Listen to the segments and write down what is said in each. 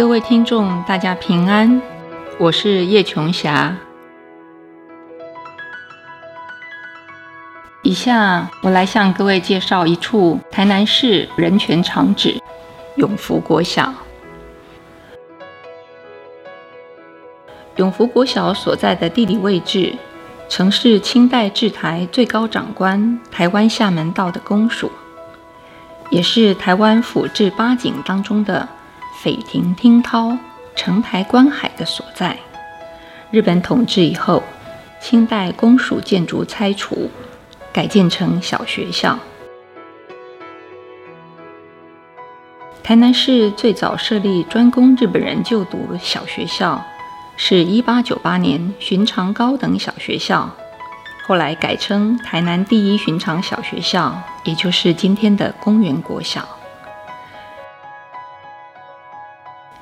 各位听众，大家平安，我是叶琼霞。以下我来向各位介绍一处台南市人权长址——永福国小。永福国小所在的地理位置，曾是清代制台最高长官台湾厦门道的公署，也是台湾府治八景当中的。斐亭听涛、城台观海的所在。日本统治以后，清代公署建筑拆除，改建成小学校。台南市最早设立专供日本人就读小学校，是一八九八年寻常高等小学校，后来改称台南第一寻常小学校，也就是今天的公园国小。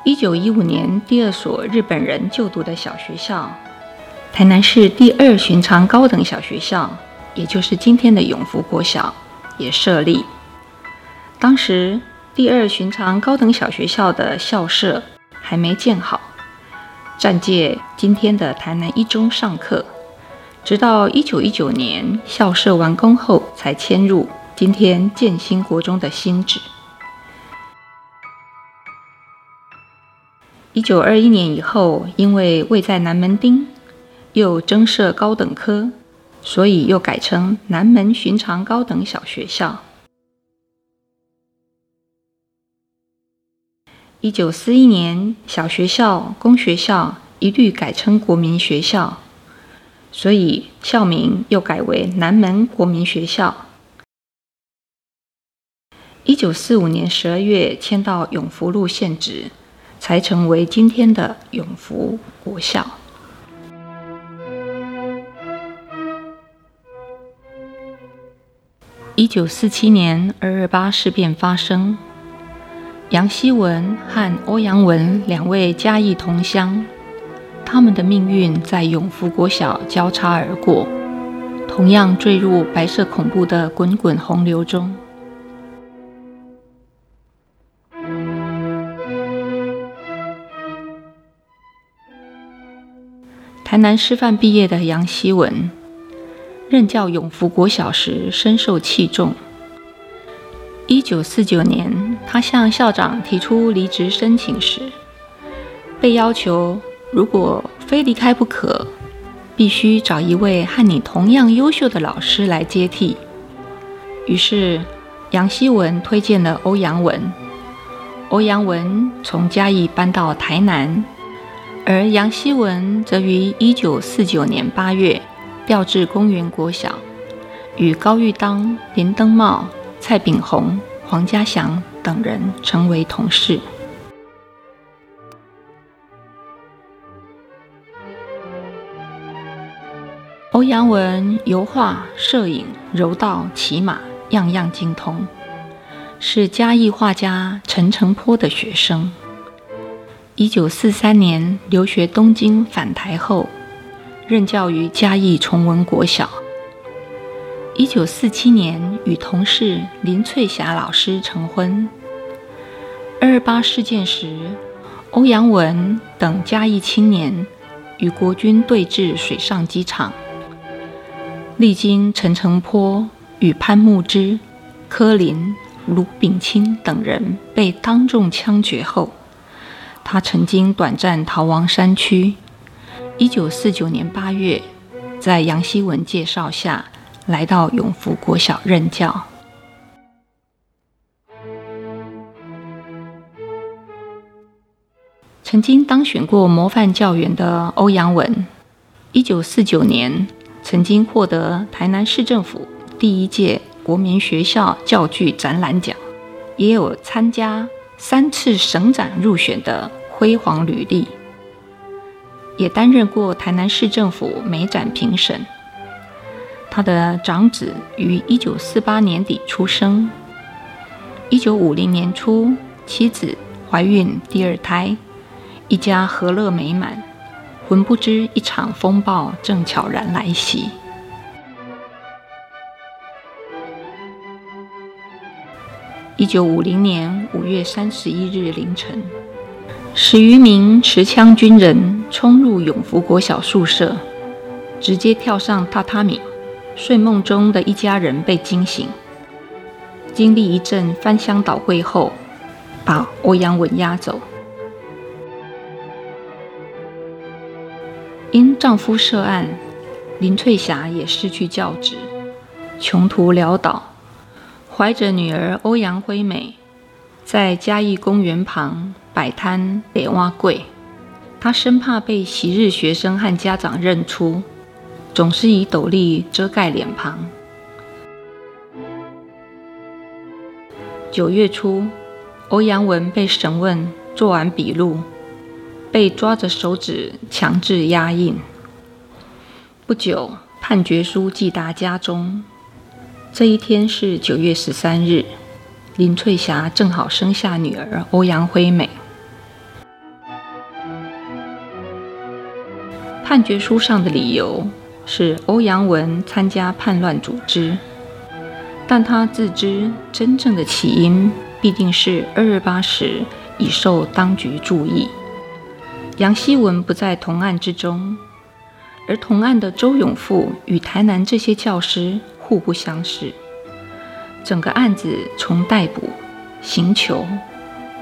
一九一五年，第二所日本人就读的小学校——台南市第二寻常高等小学校，也就是今天的永福国小，也设立。当时，第二寻常高等小学校的校舍还没建好，暂借今天的台南一中上课。直到一九一九年校舍完工后，才迁入今天建兴国中的新址。一九二一年以后，因为位在南门町，又增设高等科，所以又改成南门寻常高等小学校。一九四一年，小学校、公学校一律改称国民学校，所以校名又改为南门国民学校。一九四五年十二月迁到永福路现址。才成为今天的永福国校。一九四七年二二八事变发生，杨希文和欧阳文两位嘉义同乡，他们的命运在永福国小交叉而过，同样坠入白色恐怖的滚滚洪流中。台南师范毕业的杨希文，任教永福国小时深受器重。一九四九年，他向校长提出离职申请时，被要求如果非离开不可，必须找一位和你同样优秀的老师来接替。于是，杨希文推荐了欧阳文。欧阳文从嘉义搬到台南。而杨希文则于一九四九年八月调至公园国小，与高玉当、林登茂、蔡炳宏、黄家祥等人成为同事。欧阳文油画、摄影、柔道、骑马，样样精通，是嘉义画家陈澄波的学生。一九四三年留学东京返台后，任教于嘉义崇文国小。一九四七年与同事林翠霞老师成婚。二二八事件时，欧阳文等嘉义青年与国军对峙水上机场，历经陈澄波与潘慕之、柯林、卢炳清等人被当众枪决后。他曾经短暂逃亡山区。一九四九年八月，在杨希文介绍下，来到永福国小任教。曾经当选过模范教员的欧阳文，一九四九年曾经获得台南市政府第一届国民学校教具展览奖，也有参加三次省展入选的。辉煌履历，也担任过台南市政府美展评审。他的长子于一九四八年底出生，一九五零年初妻子怀孕第二胎，一家和乐美满。浑不知一场风暴正悄然来袭。一九五零年五月三十一日凌晨。十余名持枪军人冲入永福国小宿舍，直接跳上榻榻米。睡梦中的一家人被惊醒，经历一阵翻箱倒柜后，把欧阳文押走。因丈夫涉案，林翠霞也失去教职，穷途潦倒，怀着女儿欧阳辉美，在嘉义公园旁摆摊得挖柜。她生怕被昔日学生和家长认出。总是以斗笠遮盖脸庞。九月初，欧阳文被审问，做完笔录，被抓着手指强制压印。不久，判决书寄达家中。这一天是九月十三日，林翠霞正好生下女儿欧阳辉美。判决书上的理由。是欧阳文参加叛乱组织，但他自知真正的起因必定是二二八时已受当局注意。杨希文不在同案之中，而同案的周永富与台南这些教师互不相识。整个案子从逮捕、刑求、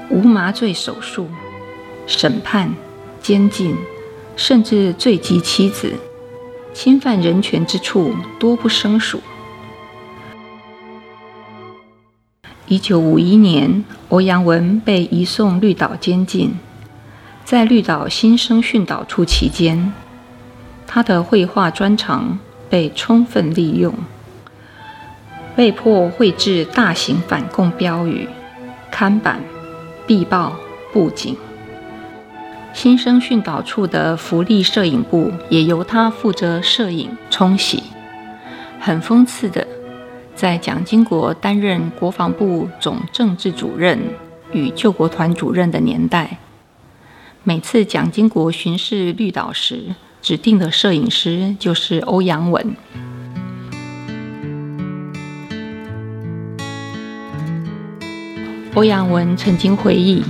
无麻醉手术、审判、监禁，甚至罪及妻子。侵犯人权之处多不胜数。一九五一年，欧阳文被移送绿岛监禁，在绿岛新生训导处期间，他的绘画专长被充分利用，被迫绘制大型反共标语、刊板、壁报、布景。新生训导处的福利摄影部也由他负责摄影冲洗。很讽刺的，在蒋经国担任国防部总政治主任与救国团主任的年代，每次蒋经国巡视绿岛时，指定的摄影师就是欧阳文。欧阳文曾经回忆。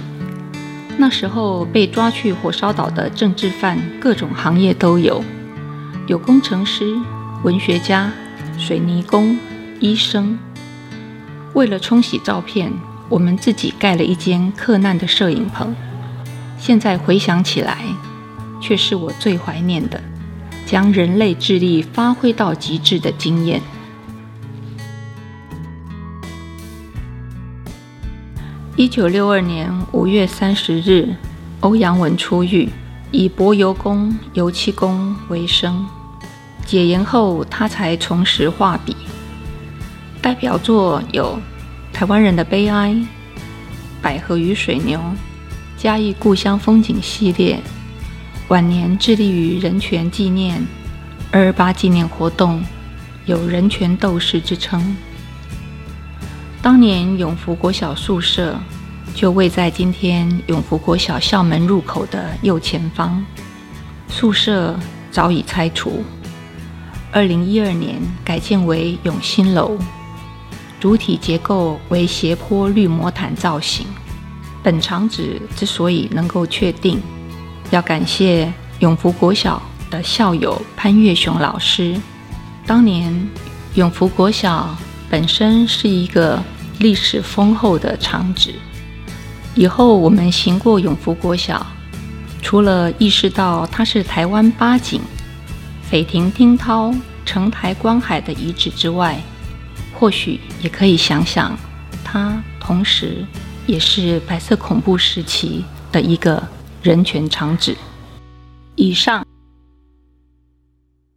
那时候被抓去火烧岛的政治犯，各种行业都有，有工程师、文学家、水泥工、医生。为了冲洗照片，我们自己盖了一间克难的摄影棚。现在回想起来，却是我最怀念的，将人类智力发挥到极致的经验。一九六二年五月三十日，欧阳文出狱，以柏油工、油漆工为生。解严后，他才重拾画笔。代表作有《台湾人的悲哀》《百合与水牛》《嘉义故乡风景》系列。晚年致力于人权纪念、二二八纪念活动，有“人权斗士”之称。当年永福国小宿舍就位在今天永福国小校门入口的右前方，宿舍早已拆除。二零一二年改建为永新楼，主体结构为斜坡绿魔毯造型。本场址之所以能够确定，要感谢永福国小的校友潘月雄老师。当年永福国小本身是一个。历史丰厚的场址。以后我们行过永福国小，除了意识到它是台湾八景斐亭汀涛、城台观海的遗址之外，或许也可以想想，它同时也是白色恐怖时期的一个人权场址。以上。